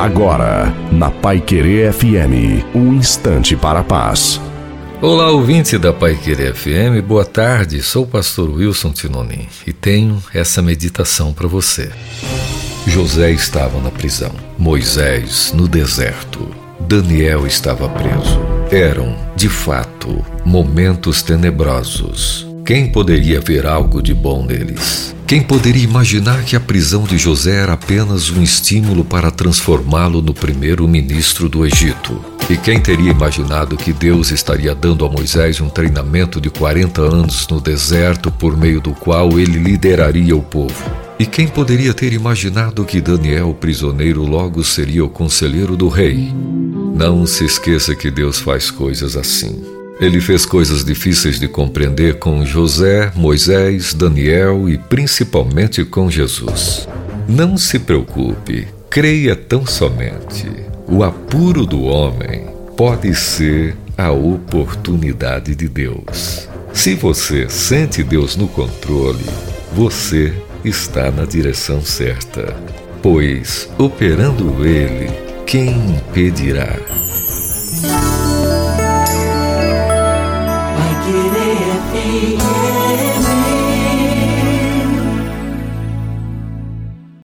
Agora, na Pai Querer FM, um instante para a paz. Olá, ouvinte da Pai Querer FM, boa tarde. Sou o pastor Wilson Tinonim e tenho essa meditação para você. José estava na prisão, Moisés no deserto, Daniel estava preso. Eram, de fato, momentos tenebrosos. Quem poderia ver algo de bom neles? Quem poderia imaginar que a prisão de José era apenas um estímulo para transformá-lo no primeiro-ministro do Egito? E quem teria imaginado que Deus estaria dando a Moisés um treinamento de 40 anos no deserto por meio do qual ele lideraria o povo? E quem poderia ter imaginado que Daniel, prisioneiro, logo seria o conselheiro do rei? Não se esqueça que Deus faz coisas assim. Ele fez coisas difíceis de compreender com José, Moisés, Daniel e principalmente com Jesus. Não se preocupe, creia tão somente. O apuro do homem pode ser a oportunidade de Deus. Se você sente Deus no controle, você está na direção certa. Pois, operando Ele, quem impedirá?